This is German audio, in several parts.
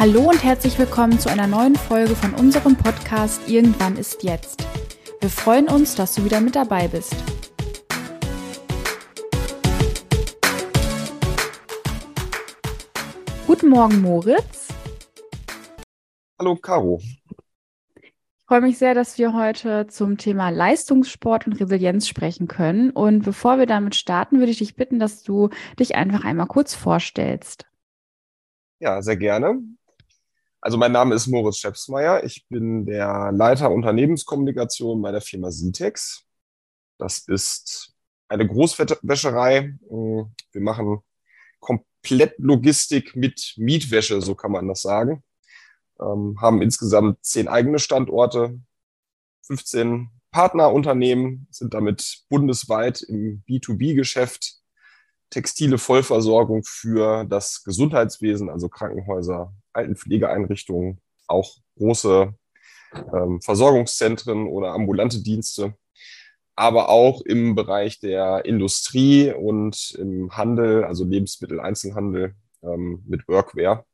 Hallo und herzlich willkommen zu einer neuen Folge von unserem Podcast Irgendwann ist jetzt. Wir freuen uns, dass du wieder mit dabei bist. Guten Morgen, Moritz. Hallo, Caro. Ich freue mich sehr, dass wir heute zum Thema Leistungssport und Resilienz sprechen können. Und bevor wir damit starten, würde ich dich bitten, dass du dich einfach einmal kurz vorstellst. Ja, sehr gerne. Also mein Name ist Moritz Schepsmeier. Ich bin der Leiter Unternehmenskommunikation bei der Firma Sitex. Das ist eine Großwäscherei. Wir machen komplett Logistik mit Mietwäsche, so kann man das sagen. Ähm, haben insgesamt zehn eigene Standorte, 15 Partnerunternehmen, sind damit bundesweit im B2B-Geschäft textile Vollversorgung für das Gesundheitswesen, also Krankenhäuser, Altenpflegeeinrichtungen, auch große ähm, Versorgungszentren oder ambulante Dienste, aber auch im Bereich der Industrie und im Handel, also Lebensmitteleinzelhandel ähm, mit Workwear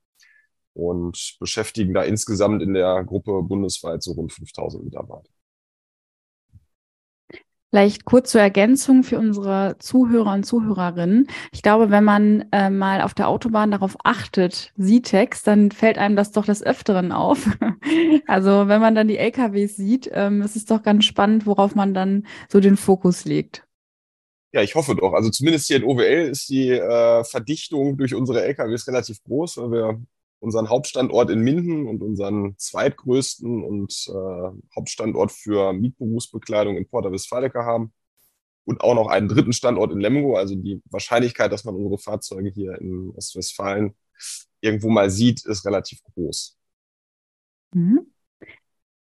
und beschäftigen da insgesamt in der Gruppe bundesweit so rund 5000 Mitarbeiter. Vielleicht kurz zur Ergänzung für unsere Zuhörer und Zuhörerinnen. Ich glaube, wenn man äh, mal auf der Autobahn darauf achtet, Sitex, dann fällt einem das doch des Öfteren auf. also wenn man dann die LKWs sieht, ähm, ist es doch ganz spannend, worauf man dann so den Fokus legt. Ja, ich hoffe doch. Also zumindest hier in OWL ist die äh, Verdichtung durch unsere LKWs relativ groß, weil wir unseren Hauptstandort in Minden und unseren zweitgrößten und äh, Hauptstandort für Mietberufsbekleidung in Porta Westfalica haben und auch noch einen dritten Standort in Lemgo. Also die Wahrscheinlichkeit, dass man unsere Fahrzeuge hier in Ostwestfalen irgendwo mal sieht, ist relativ groß. Mhm.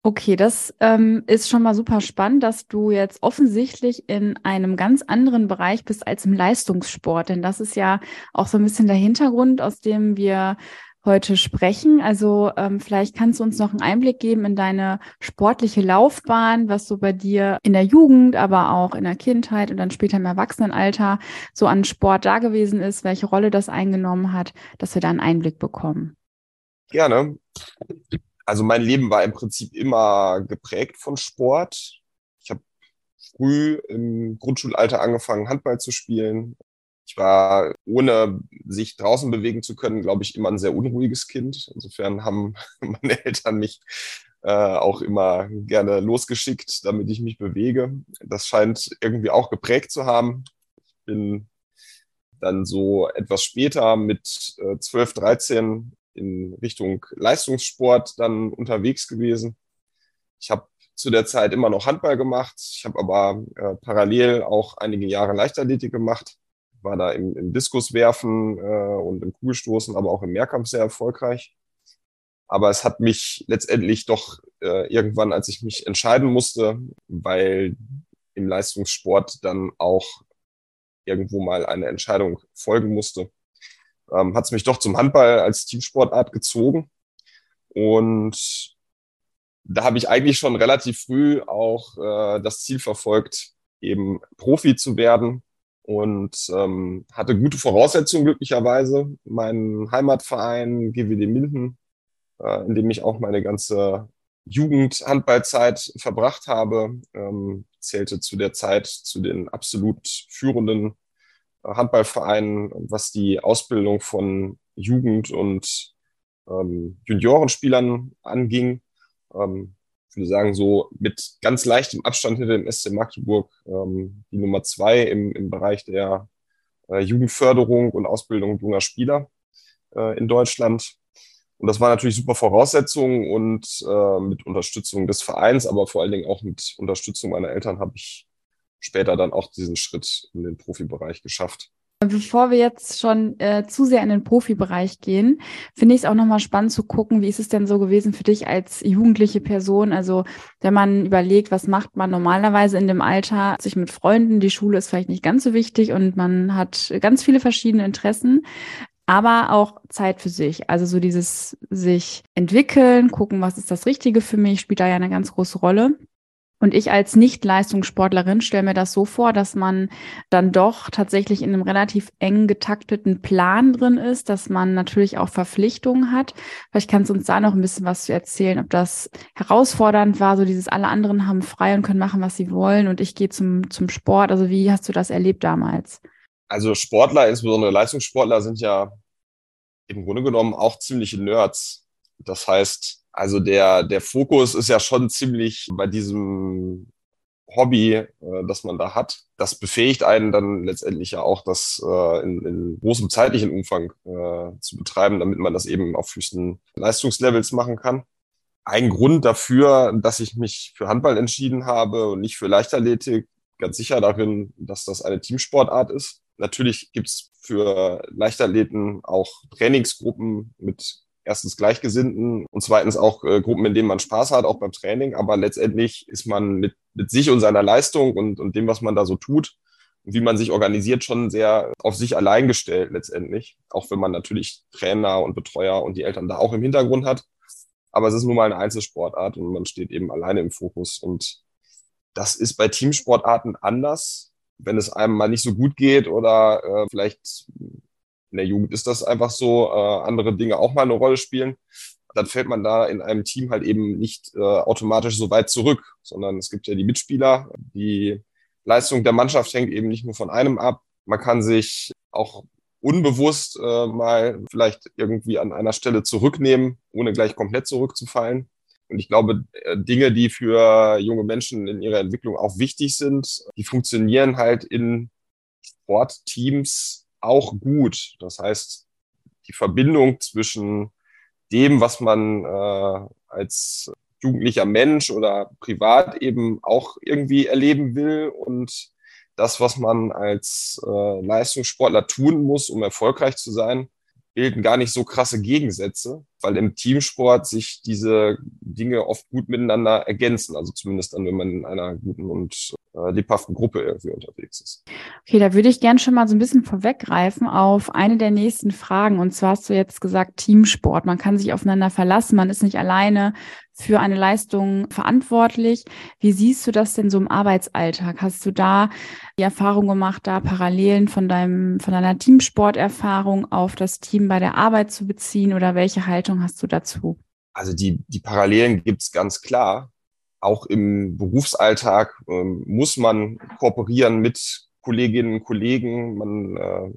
Okay, das ähm, ist schon mal super spannend, dass du jetzt offensichtlich in einem ganz anderen Bereich bist als im Leistungssport. Denn das ist ja auch so ein bisschen der Hintergrund, aus dem wir heute sprechen. Also ähm, vielleicht kannst du uns noch einen Einblick geben in deine sportliche Laufbahn, was so bei dir in der Jugend, aber auch in der Kindheit und dann später im Erwachsenenalter so an Sport da gewesen ist, welche Rolle das eingenommen hat, dass wir da einen Einblick bekommen. Gerne. Also mein Leben war im Prinzip immer geprägt von Sport. Ich habe früh im Grundschulalter angefangen, Handball zu spielen. Ich war, ohne sich draußen bewegen zu können, glaube ich, immer ein sehr unruhiges Kind. Insofern haben meine Eltern mich äh, auch immer gerne losgeschickt, damit ich mich bewege. Das scheint irgendwie auch geprägt zu haben. Ich bin dann so etwas später mit äh, 12, 13 in Richtung Leistungssport dann unterwegs gewesen. Ich habe zu der Zeit immer noch Handball gemacht. Ich habe aber äh, parallel auch einige Jahre Leichtathletik gemacht war da im, im Diskuswerfen äh, und im Kugelstoßen, aber auch im Mehrkampf sehr erfolgreich. Aber es hat mich letztendlich doch äh, irgendwann, als ich mich entscheiden musste, weil im Leistungssport dann auch irgendwo mal eine Entscheidung folgen musste, ähm, hat es mich doch zum Handball als Teamsportart gezogen. Und da habe ich eigentlich schon relativ früh auch äh, das Ziel verfolgt, eben Profi zu werden und ähm, hatte gute Voraussetzungen glücklicherweise. Mein Heimatverein GWD Minden, äh, in dem ich auch meine ganze Jugendhandballzeit verbracht habe, ähm, zählte zu der Zeit zu den absolut führenden äh, Handballvereinen, was die Ausbildung von Jugend- und ähm, Juniorenspielern anging. Ähm, würde sagen, so mit ganz leichtem Abstand hinter dem SC Magdeburg ähm, die Nummer zwei im, im Bereich der äh, Jugendförderung und Ausbildung junger Spieler äh, in Deutschland. Und das war natürlich super Voraussetzung und äh, mit Unterstützung des Vereins, aber vor allen Dingen auch mit Unterstützung meiner Eltern habe ich später dann auch diesen Schritt in den Profibereich geschafft. Bevor wir jetzt schon äh, zu sehr in den Profibereich gehen, finde ich es auch nochmal spannend zu gucken, wie ist es denn so gewesen für dich als jugendliche Person? Also wenn man überlegt, was macht man normalerweise in dem Alter, sich mit Freunden, die Schule ist vielleicht nicht ganz so wichtig und man hat ganz viele verschiedene Interessen aber auch Zeit für sich. Also so dieses sich entwickeln, gucken, was ist das Richtige für mich, spielt da ja eine ganz große Rolle. Und ich als Nicht-Leistungssportlerin stelle mir das so vor, dass man dann doch tatsächlich in einem relativ eng getakteten Plan drin ist, dass man natürlich auch Verpflichtungen hat. Vielleicht kannst du uns da noch ein bisschen was zu erzählen, ob das herausfordernd war, so dieses alle anderen haben frei und können machen, was sie wollen und ich gehe zum, zum Sport. Also wie hast du das erlebt damals? Also Sportler, insbesondere Leistungssportler, sind ja im Grunde genommen auch ziemliche Nerds. Das heißt, also der, der Fokus ist ja schon ziemlich bei diesem Hobby, äh, das man da hat. Das befähigt einen dann letztendlich ja auch, das äh, in, in großem zeitlichen Umfang äh, zu betreiben, damit man das eben auf höchsten Leistungslevels machen kann. Ein Grund dafür, dass ich mich für Handball entschieden habe und nicht für Leichtathletik, ganz sicher darin, dass das eine Teamsportart ist. Natürlich gibt's für Leichtathleten auch Trainingsgruppen mit erstens Gleichgesinnten und zweitens auch äh, Gruppen, in denen man Spaß hat, auch beim Training. Aber letztendlich ist man mit, mit sich und seiner Leistung und, und dem, was man da so tut, und wie man sich organisiert, schon sehr auf sich allein gestellt letztendlich. Auch wenn man natürlich Trainer und Betreuer und die Eltern da auch im Hintergrund hat. Aber es ist nun mal eine Einzelsportart und man steht eben alleine im Fokus. Und das ist bei Teamsportarten anders, wenn es einem mal nicht so gut geht oder äh, vielleicht in der Jugend ist das einfach so, äh, andere Dinge auch mal eine Rolle spielen, dann fällt man da in einem Team halt eben nicht äh, automatisch so weit zurück, sondern es gibt ja die Mitspieler. Die Leistung der Mannschaft hängt eben nicht nur von einem ab. Man kann sich auch unbewusst äh, mal vielleicht irgendwie an einer Stelle zurücknehmen, ohne gleich komplett zurückzufallen. Und ich glaube, äh, Dinge, die für junge Menschen in ihrer Entwicklung auch wichtig sind, die funktionieren halt in Sportteams auch gut. Das heißt, die Verbindung zwischen dem, was man äh, als jugendlicher Mensch oder privat eben auch irgendwie erleben will und das, was man als äh, Leistungssportler tun muss, um erfolgreich zu sein, bilden gar nicht so krasse Gegensätze, weil im Teamsport sich diese Dinge oft gut miteinander ergänzen. Also zumindest dann, wenn man in einer guten und äh, lebhaften Gruppe irgendwie unterwegs ist. Okay, da würde ich gern schon mal so ein bisschen vorweggreifen auf eine der nächsten Fragen. Und zwar hast du jetzt gesagt, Teamsport. Man kann sich aufeinander verlassen. Man ist nicht alleine für eine Leistung verantwortlich. Wie siehst du das denn so im Arbeitsalltag? Hast du da die Erfahrung gemacht, da Parallelen von deinem, von deiner Teamsporterfahrung auf das Team bei der Arbeit zu beziehen oder welche Haltung hast du dazu? Also die, die Parallelen gibt's ganz klar auch im Berufsalltag ähm, muss man kooperieren mit Kolleginnen und Kollegen. Man äh,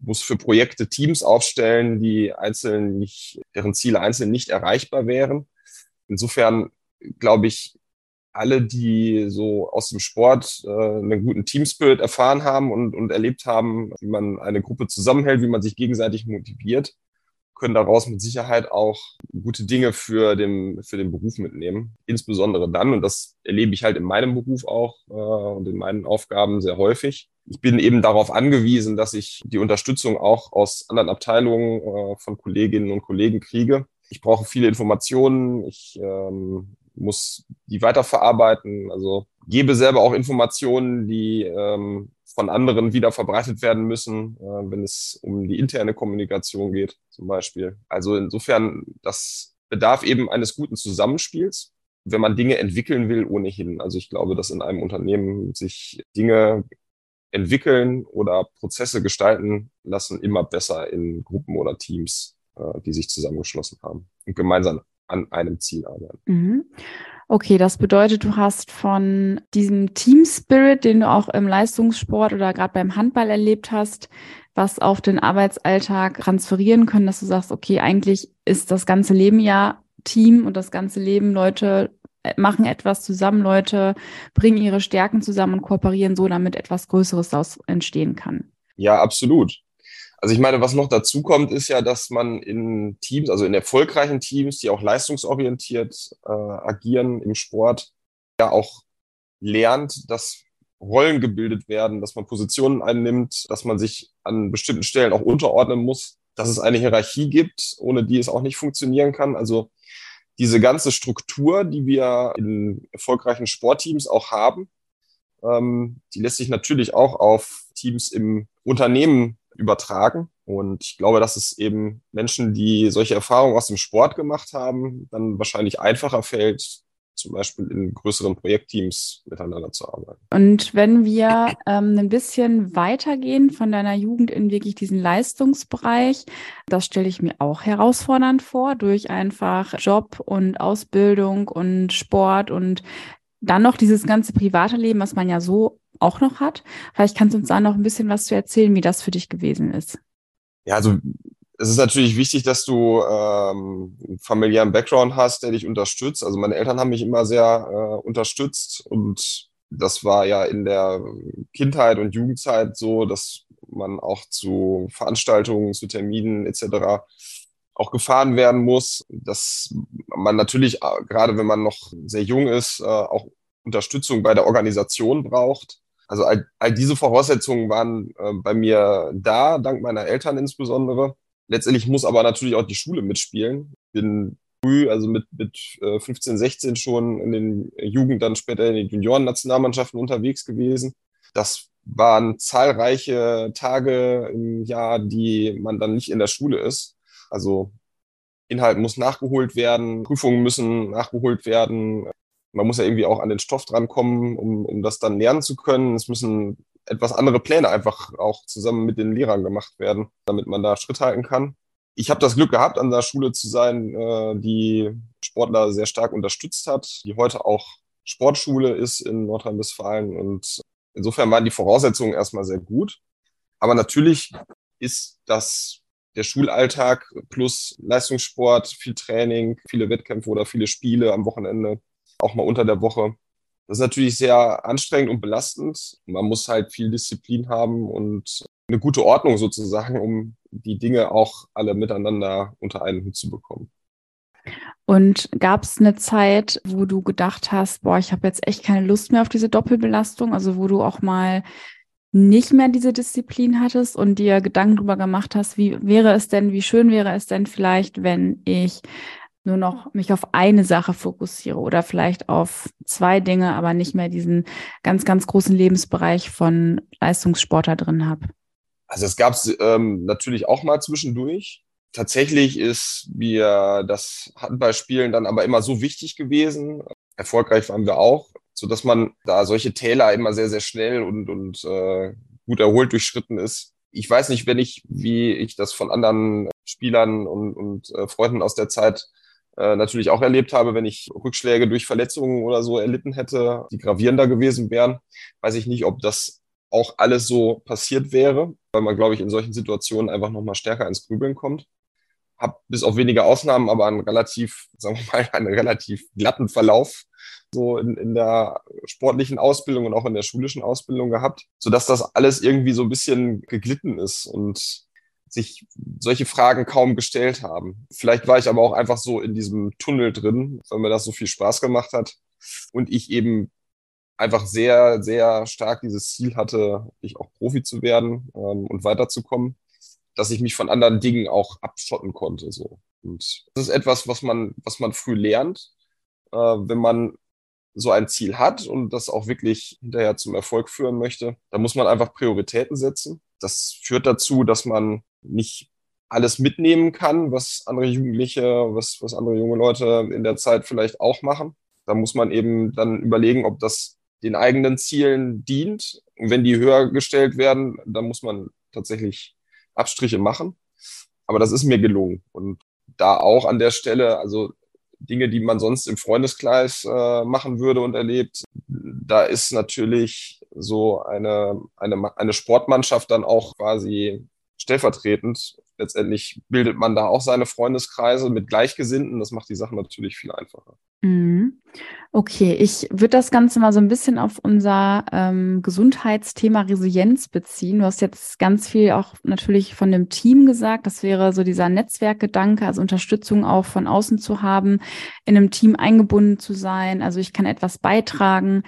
muss für Projekte Teams aufstellen, die einzeln nicht, deren Ziele einzeln nicht erreichbar wären. Insofern glaube ich, alle, die so aus dem Sport äh, einen guten Teamspirit erfahren haben und, und erlebt haben, wie man eine Gruppe zusammenhält, wie man sich gegenseitig motiviert, können daraus mit Sicherheit auch gute Dinge für den, für den Beruf mitnehmen. Insbesondere dann, und das erlebe ich halt in meinem Beruf auch äh, und in meinen Aufgaben sehr häufig. Ich bin eben darauf angewiesen, dass ich die Unterstützung auch aus anderen Abteilungen äh, von Kolleginnen und Kollegen kriege. Ich brauche viele Informationen. Ich ähm, muss die weiterverarbeiten. Also gebe selber auch Informationen, die ähm, von anderen wieder verbreitet werden müssen, äh, wenn es um die interne Kommunikation geht, zum Beispiel. Also insofern, das bedarf eben eines guten Zusammenspiels, wenn man Dinge entwickeln will, ohnehin. Also ich glaube, dass in einem Unternehmen sich Dinge entwickeln oder Prozesse gestalten lassen immer besser in Gruppen oder Teams, die sich zusammengeschlossen haben und gemeinsam an einem Ziel arbeiten. Mhm. Okay, das bedeutet, du hast von diesem Team Spirit, den du auch im Leistungssport oder gerade beim Handball erlebt hast, was auf den Arbeitsalltag transferieren können, dass du sagst, okay, eigentlich ist das ganze Leben ja Team und das ganze Leben Leute äh, machen etwas zusammen, Leute bringen ihre Stärken zusammen und kooperieren so, damit etwas Größeres daraus entstehen kann. Ja, absolut. Also ich meine, was noch dazu kommt, ist ja, dass man in Teams, also in erfolgreichen Teams, die auch leistungsorientiert äh, agieren im Sport, ja auch lernt, dass Rollen gebildet werden, dass man Positionen einnimmt, dass man sich an bestimmten Stellen auch unterordnen muss, dass es eine Hierarchie gibt, ohne die es auch nicht funktionieren kann. Also diese ganze Struktur, die wir in erfolgreichen Sportteams auch haben, ähm, die lässt sich natürlich auch auf Teams im Unternehmen übertragen. Und ich glaube, dass es eben Menschen, die solche Erfahrungen aus dem Sport gemacht haben, dann wahrscheinlich einfacher fällt, zum Beispiel in größeren Projektteams miteinander zu arbeiten. Und wenn wir ähm, ein bisschen weitergehen von deiner Jugend in wirklich diesen Leistungsbereich, das stelle ich mir auch herausfordernd vor, durch einfach Job und Ausbildung und Sport und dann noch dieses ganze private Leben, was man ja so auch noch hat. Vielleicht kannst du uns da noch ein bisschen was zu erzählen, wie das für dich gewesen ist. Ja, also es ist natürlich wichtig, dass du ähm, einen familiären Background hast, der dich unterstützt. Also meine Eltern haben mich immer sehr äh, unterstützt und das war ja in der Kindheit und Jugendzeit so, dass man auch zu Veranstaltungen, zu Terminen etc. auch gefahren werden muss, dass man natürlich, äh, gerade wenn man noch sehr jung ist, äh, auch Unterstützung bei der Organisation braucht. Also all, all diese Voraussetzungen waren äh, bei mir da, dank meiner Eltern insbesondere. Letztendlich muss aber natürlich auch die Schule mitspielen. Bin früh, also mit, mit 15, äh, 16 schon in den Jugend, dann später in den Junioren-Nationalmannschaften unterwegs gewesen. Das waren zahlreiche Tage im Jahr, die man dann nicht in der Schule ist. Also Inhalt muss nachgeholt werden, Prüfungen müssen nachgeholt werden. Man muss ja irgendwie auch an den Stoff drankommen, um, um das dann lernen zu können. Es müssen etwas andere Pläne einfach auch zusammen mit den Lehrern gemacht werden, damit man da Schritt halten kann. Ich habe das Glück gehabt, an der Schule zu sein, äh, die Sportler sehr stark unterstützt hat, die heute auch Sportschule ist in Nordrhein-Westfalen. Und insofern waren die Voraussetzungen erstmal sehr gut. Aber natürlich ist das der Schulalltag plus Leistungssport, viel Training, viele Wettkämpfe oder viele Spiele am Wochenende, auch mal unter der Woche. Das ist natürlich sehr anstrengend und belastend. Man muss halt viel Disziplin haben und eine gute Ordnung sozusagen, um die Dinge auch alle miteinander unter einen Hut zu bekommen. Und gab es eine Zeit, wo du gedacht hast, boah, ich habe jetzt echt keine Lust mehr auf diese Doppelbelastung, also wo du auch mal nicht mehr diese Disziplin hattest und dir Gedanken darüber gemacht hast, wie wäre es denn, wie schön wäre es denn vielleicht, wenn ich nur noch mich auf eine Sache fokussiere oder vielleicht auf zwei Dinge, aber nicht mehr diesen ganz, ganz großen Lebensbereich von Leistungssportler drin habe? Also es gab es ähm, natürlich auch mal zwischendurch. Tatsächlich ist mir das Handballspielen dann aber immer so wichtig gewesen. Erfolgreich waren wir auch, so dass man da solche Täler immer sehr, sehr schnell und, und äh, gut erholt durchschritten ist. Ich weiß nicht, wenn ich, wie ich das von anderen Spielern und, und äh, Freunden aus der Zeit äh, natürlich auch erlebt habe, wenn ich Rückschläge durch Verletzungen oder so erlitten hätte, die gravierender gewesen wären, weiß ich nicht, ob das auch alles so passiert wäre, weil man, glaube ich, in solchen Situationen einfach nochmal stärker ins Grübeln kommt. Hab bis auf wenige Ausnahmen aber einen relativ, sagen wir mal, einen relativ glatten Verlauf so in, in der sportlichen Ausbildung und auch in der schulischen Ausbildung gehabt, sodass das alles irgendwie so ein bisschen geglitten ist und sich solche Fragen kaum gestellt haben. Vielleicht war ich aber auch einfach so in diesem Tunnel drin, weil mir das so viel Spaß gemacht hat und ich eben einfach sehr, sehr stark dieses Ziel hatte, ich auch Profi zu werden ähm, und weiterzukommen, dass ich mich von anderen Dingen auch abschotten konnte. So. Und das ist etwas, was man, was man früh lernt, äh, wenn man so ein Ziel hat und das auch wirklich hinterher zum Erfolg führen möchte. Da muss man einfach Prioritäten setzen. Das führt dazu, dass man nicht alles mitnehmen kann, was andere Jugendliche, was, was andere junge Leute in der Zeit vielleicht auch machen. Da muss man eben dann überlegen, ob das den eigenen Zielen dient. Und wenn die höher gestellt werden, dann muss man tatsächlich Abstriche machen. Aber das ist mir gelungen. Und da auch an der Stelle, also Dinge, die man sonst im Freundeskreis äh, machen würde und erlebt, da ist natürlich so eine, eine, eine Sportmannschaft dann auch quasi stellvertretend. Letztendlich bildet man da auch seine Freundeskreise mit Gleichgesinnten. Das macht die Sache natürlich viel einfacher. Mhm. Okay, ich würde das Ganze mal so ein bisschen auf unser ähm, Gesundheitsthema Resilienz beziehen. Du hast jetzt ganz viel auch natürlich von dem Team gesagt. Das wäre so dieser Netzwerkgedanke, also Unterstützung auch von außen zu haben, in einem Team eingebunden zu sein. Also ich kann etwas beitragen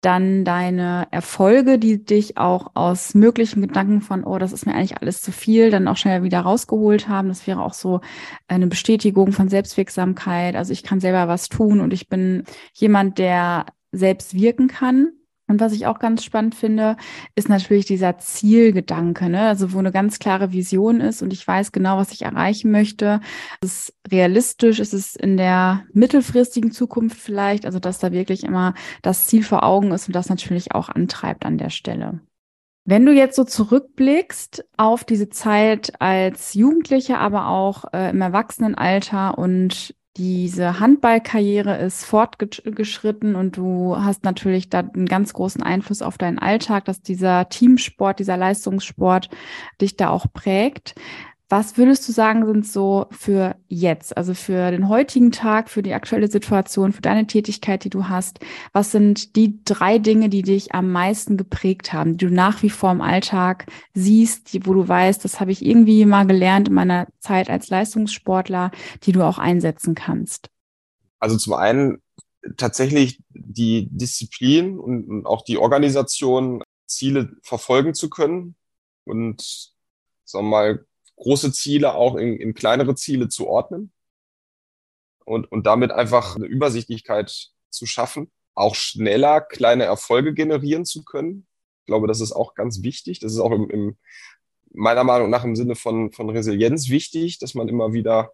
dann deine Erfolge, die dich auch aus möglichen Gedanken von, oh, das ist mir eigentlich alles zu viel, dann auch schnell wieder rausgeholt haben. Das wäre auch so eine Bestätigung von Selbstwirksamkeit. Also ich kann selber was tun und ich bin jemand, der selbst wirken kann. Und was ich auch ganz spannend finde, ist natürlich dieser Zielgedanke, ne? also wo eine ganz klare Vision ist und ich weiß genau, was ich erreichen möchte. Ist es realistisch? Ist es in der mittelfristigen Zukunft vielleicht? Also dass da wirklich immer das Ziel vor Augen ist und das natürlich auch antreibt an der Stelle. Wenn du jetzt so zurückblickst auf diese Zeit als Jugendliche, aber auch äh, im Erwachsenenalter und diese Handballkarriere ist fortgeschritten und du hast natürlich da einen ganz großen Einfluss auf deinen Alltag, dass dieser Teamsport, dieser Leistungssport dich da auch prägt. Was würdest du sagen, sind so für jetzt, also für den heutigen Tag, für die aktuelle Situation, für deine Tätigkeit, die du hast? Was sind die drei Dinge, die dich am meisten geprägt haben, die du nach wie vor im Alltag siehst, die, wo du weißt, das habe ich irgendwie mal gelernt in meiner Zeit als Leistungssportler, die du auch einsetzen kannst? Also zum einen tatsächlich die Disziplin und auch die Organisation, Ziele verfolgen zu können und sagen wir mal große Ziele auch in, in kleinere Ziele zu ordnen und, und damit einfach eine Übersichtlichkeit zu schaffen, auch schneller kleine Erfolge generieren zu können. Ich glaube, das ist auch ganz wichtig. Das ist auch im, im meiner Meinung nach im Sinne von, von Resilienz wichtig, dass man immer wieder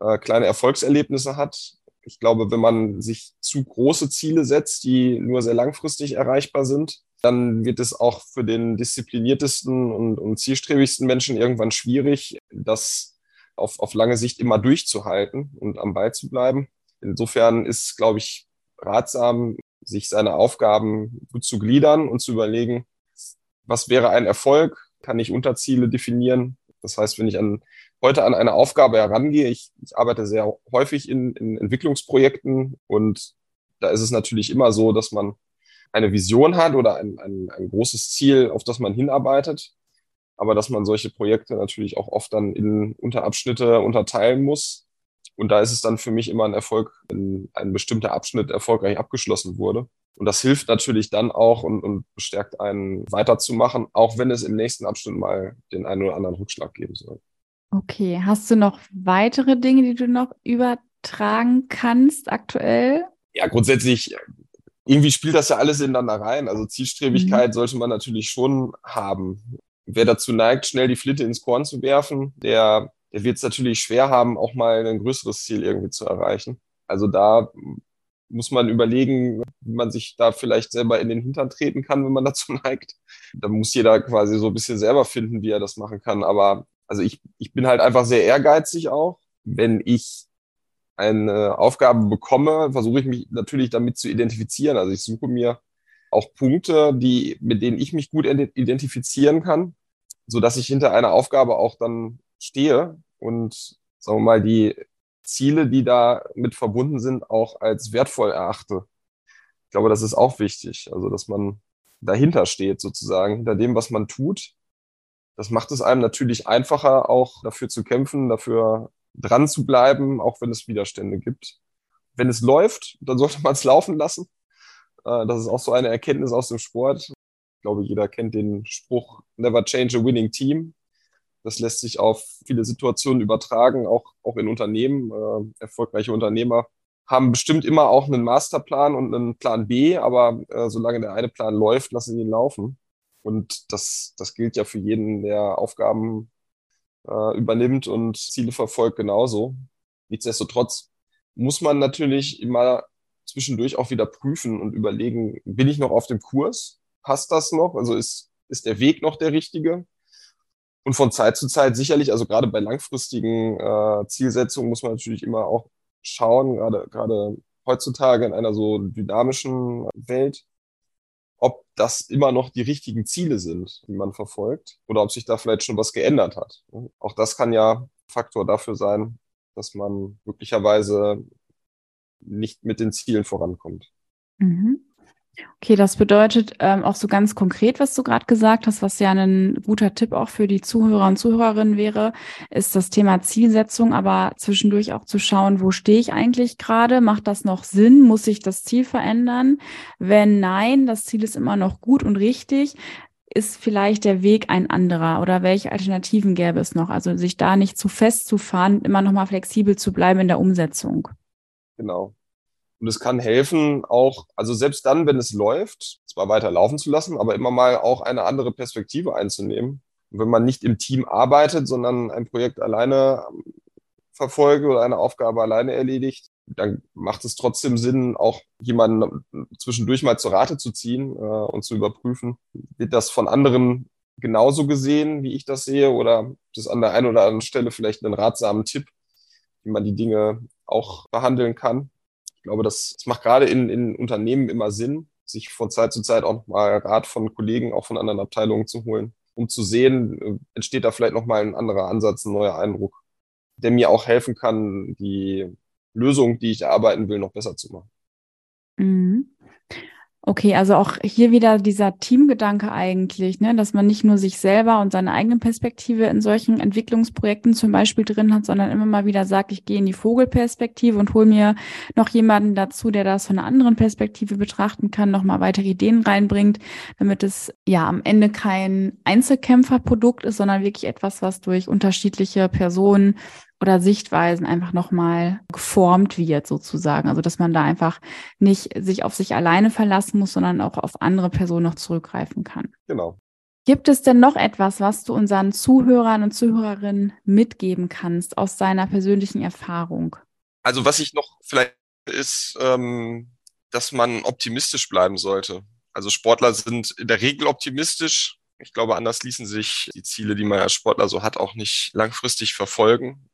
äh, kleine Erfolgserlebnisse hat. Ich glaube, wenn man sich zu große Ziele setzt, die nur sehr langfristig erreichbar sind, dann wird es auch für den diszipliniertesten und, und zielstrebigsten Menschen irgendwann schwierig, das auf, auf lange Sicht immer durchzuhalten und am Ball zu bleiben. Insofern ist, glaube ich, ratsam, sich seine Aufgaben gut zu gliedern und zu überlegen, was wäre ein Erfolg? Kann ich Unterziele definieren? Das heißt, wenn ich an, heute an eine Aufgabe herangehe, ich, ich arbeite sehr häufig in, in Entwicklungsprojekten und da ist es natürlich immer so, dass man eine Vision hat oder ein, ein, ein großes Ziel, auf das man hinarbeitet, aber dass man solche Projekte natürlich auch oft dann in Unterabschnitte unterteilen muss. Und da ist es dann für mich immer ein Erfolg, wenn ein bestimmter Abschnitt erfolgreich abgeschlossen wurde. Und das hilft natürlich dann auch und, und bestärkt einen weiterzumachen, auch wenn es im nächsten Abschnitt mal den einen oder anderen Rückschlag geben soll. Okay, hast du noch weitere Dinge, die du noch übertragen kannst aktuell? Ja, grundsätzlich irgendwie spielt das ja alles ineinander rein. Also Zielstrebigkeit mhm. sollte man natürlich schon haben. Wer dazu neigt, schnell die Flitte ins Korn zu werfen, der, der wird es natürlich schwer haben, auch mal ein größeres Ziel irgendwie zu erreichen. Also da muss man überlegen, wie man sich da vielleicht selber in den Hintern treten kann, wenn man dazu neigt. Da muss jeder quasi so ein bisschen selber finden, wie er das machen kann. Aber also ich, ich bin halt einfach sehr ehrgeizig auch. Wenn ich eine Aufgabe bekomme, versuche ich mich natürlich damit zu identifizieren. Also ich suche mir auch Punkte, die, mit denen ich mich gut identifizieren kann, so dass ich hinter einer Aufgabe auch dann stehe und sagen wir mal die Ziele, die da mit verbunden sind, auch als wertvoll erachte. Ich glaube, das ist auch wichtig. Also, dass man dahinter steht sozusagen, hinter dem, was man tut. Das macht es einem natürlich einfacher, auch dafür zu kämpfen, dafür dran zu bleiben, auch wenn es Widerstände gibt. Wenn es läuft, dann sollte man es laufen lassen. Äh, das ist auch so eine Erkenntnis aus dem Sport. Ich glaube, jeder kennt den Spruch, never change a winning team. Das lässt sich auf viele Situationen übertragen, auch, auch in Unternehmen. Äh, erfolgreiche Unternehmer haben bestimmt immer auch einen Masterplan und einen Plan B, aber äh, solange der eine Plan läuft, lassen sie ihn laufen. Und das, das gilt ja für jeden, der Aufgaben äh, übernimmt und Ziele verfolgt genauso. Nichtsdestotrotz muss man natürlich immer zwischendurch auch wieder prüfen und überlegen, bin ich noch auf dem Kurs? Passt das noch? Also ist, ist der Weg noch der richtige? Und von Zeit zu Zeit sicherlich, also gerade bei langfristigen äh, Zielsetzungen muss man natürlich immer auch schauen, gerade, gerade heutzutage in einer so dynamischen Welt, das immer noch die richtigen Ziele sind, die man verfolgt, oder ob sich da vielleicht schon was geändert hat. Auch das kann ja Faktor dafür sein, dass man möglicherweise nicht mit den Zielen vorankommt. Mhm. Okay, das bedeutet ähm, auch so ganz konkret, was du gerade gesagt hast, was ja ein guter Tipp auch für die Zuhörer und Zuhörerinnen wäre, ist das Thema Zielsetzung, aber zwischendurch auch zu schauen, wo stehe ich eigentlich gerade? Macht das noch Sinn? Muss sich das Ziel verändern? Wenn nein, das Ziel ist immer noch gut und richtig, ist vielleicht der Weg ein anderer oder welche Alternativen gäbe es noch? Also sich da nicht zu festzufahren, immer noch mal flexibel zu bleiben in der Umsetzung. Genau. Und es kann helfen, auch, also selbst dann, wenn es läuft, zwar weiter laufen zu lassen, aber immer mal auch eine andere Perspektive einzunehmen. Und wenn man nicht im Team arbeitet, sondern ein Projekt alleine verfolge oder eine Aufgabe alleine erledigt, dann macht es trotzdem Sinn, auch jemanden zwischendurch mal zur Rate zu ziehen äh, und zu überprüfen, wird das von anderen genauso gesehen, wie ich das sehe, oder ist an der einen oder anderen Stelle vielleicht einen ratsamen Tipp, wie man die Dinge auch behandeln kann. Glaube, das, das macht gerade in, in Unternehmen immer Sinn, sich von Zeit zu Zeit auch mal Rat von Kollegen, auch von anderen Abteilungen zu holen, um zu sehen, äh, entsteht da vielleicht nochmal ein anderer Ansatz, ein neuer Eindruck, der mir auch helfen kann, die Lösung, die ich erarbeiten will, noch besser zu machen. Mhm. Okay, also auch hier wieder dieser Teamgedanke eigentlich, ne, dass man nicht nur sich selber und seine eigene Perspektive in solchen Entwicklungsprojekten zum Beispiel drin hat, sondern immer mal wieder sagt, ich gehe in die Vogelperspektive und hole mir noch jemanden dazu, der das von einer anderen Perspektive betrachten kann, nochmal weitere Ideen reinbringt, damit es ja am Ende kein Einzelkämpferprodukt ist, sondern wirklich etwas, was durch unterschiedliche Personen oder Sichtweisen einfach nochmal geformt wird, sozusagen. Also dass man da einfach nicht sich auf sich alleine verlassen muss, sondern auch auf andere Personen noch zurückgreifen kann. Genau. Gibt es denn noch etwas, was du unseren Zuhörern und Zuhörerinnen mitgeben kannst aus deiner persönlichen Erfahrung? Also was ich noch vielleicht ist, ähm, dass man optimistisch bleiben sollte. Also Sportler sind in der Regel optimistisch. Ich glaube, anders ließen sich die Ziele, die man als Sportler so hat, auch nicht langfristig verfolgen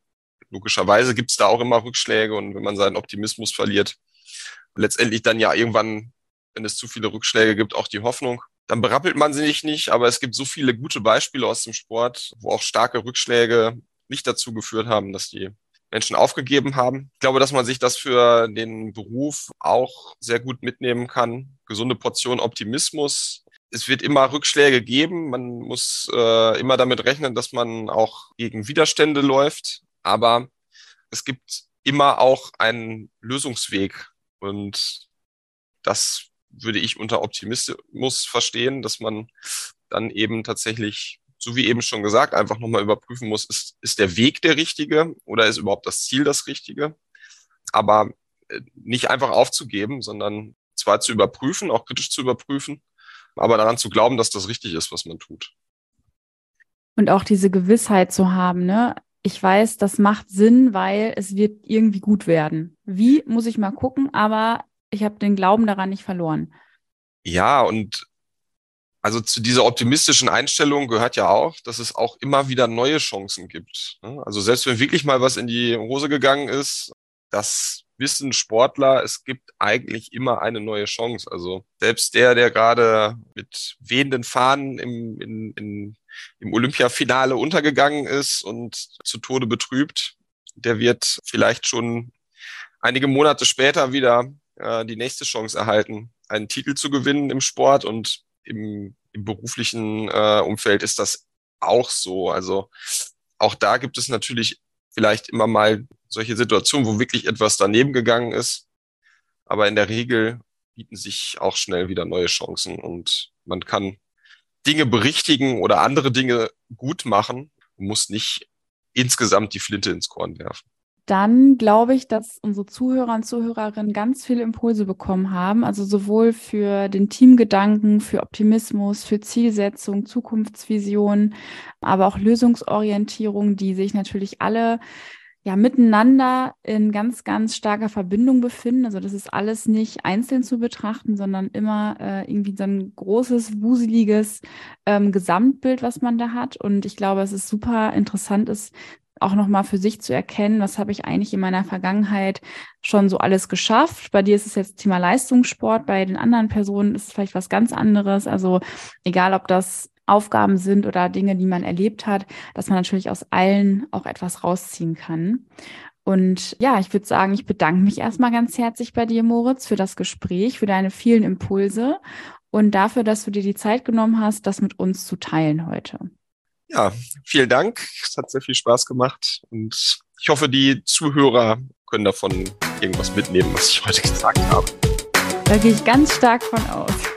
logischerweise gibt es da auch immer Rückschläge und wenn man seinen Optimismus verliert, letztendlich dann ja irgendwann, wenn es zu viele Rückschläge gibt, auch die Hoffnung. Dann berappelt man sich nicht, aber es gibt so viele gute Beispiele aus dem Sport, wo auch starke Rückschläge nicht dazu geführt haben, dass die Menschen aufgegeben haben. Ich glaube, dass man sich das für den Beruf auch sehr gut mitnehmen kann. Gesunde Portion Optimismus. Es wird immer Rückschläge geben. Man muss äh, immer damit rechnen, dass man auch gegen Widerstände läuft aber es gibt immer auch einen Lösungsweg und das würde ich unter Optimismus verstehen, dass man dann eben tatsächlich, so wie eben schon gesagt, einfach nochmal überprüfen muss, ist, ist der Weg der richtige oder ist überhaupt das Ziel das richtige? Aber äh, nicht einfach aufzugeben, sondern zwar zu überprüfen, auch kritisch zu überprüfen, aber daran zu glauben, dass das richtig ist, was man tut. Und auch diese Gewissheit zu haben, ne? Ich weiß, das macht Sinn, weil es wird irgendwie gut werden. Wie, muss ich mal gucken, aber ich habe den Glauben daran nicht verloren. Ja, und also zu dieser optimistischen Einstellung gehört ja auch, dass es auch immer wieder neue Chancen gibt. Ne? Also selbst wenn wirklich mal was in die Hose gegangen ist, das wissen Sportler, es gibt eigentlich immer eine neue Chance. Also selbst der, der gerade mit wehenden Fahnen im, in, in im Olympiafinale untergegangen ist und zu Tode betrübt, der wird vielleicht schon einige Monate später wieder äh, die nächste Chance erhalten, einen Titel zu gewinnen im Sport und im, im beruflichen äh, Umfeld ist das auch so. Also auch da gibt es natürlich vielleicht immer mal solche Situationen, wo wirklich etwas daneben gegangen ist. Aber in der Regel bieten sich auch schnell wieder neue Chancen und man kann Dinge berichtigen oder andere Dinge gut machen muss nicht insgesamt die Flinte ins Korn werfen. Dann glaube ich, dass unsere Zuhörer und Zuhörerinnen ganz viele Impulse bekommen haben, also sowohl für den Teamgedanken, für Optimismus, für Zielsetzung, Zukunftsvision, aber auch Lösungsorientierung, die sich natürlich alle ja miteinander in ganz, ganz starker Verbindung befinden. Also das ist alles nicht einzeln zu betrachten, sondern immer äh, irgendwie so ein großes, wuseliges ähm, Gesamtbild, was man da hat. Und ich glaube, es ist super interessant ist, auch nochmal für sich zu erkennen, was habe ich eigentlich in meiner Vergangenheit schon so alles geschafft. Bei dir ist es jetzt Thema Leistungssport, bei den anderen Personen ist es vielleicht was ganz anderes. Also egal, ob das Aufgaben sind oder Dinge, die man erlebt hat, dass man natürlich aus allen auch etwas rausziehen kann. Und ja, ich würde sagen, ich bedanke mich erstmal ganz herzlich bei dir, Moritz, für das Gespräch, für deine vielen Impulse und dafür, dass du dir die Zeit genommen hast, das mit uns zu teilen heute. Ja, vielen Dank. Es hat sehr viel Spaß gemacht und ich hoffe, die Zuhörer können davon irgendwas mitnehmen, was ich heute gesagt habe. Da gehe ich ganz stark von aus.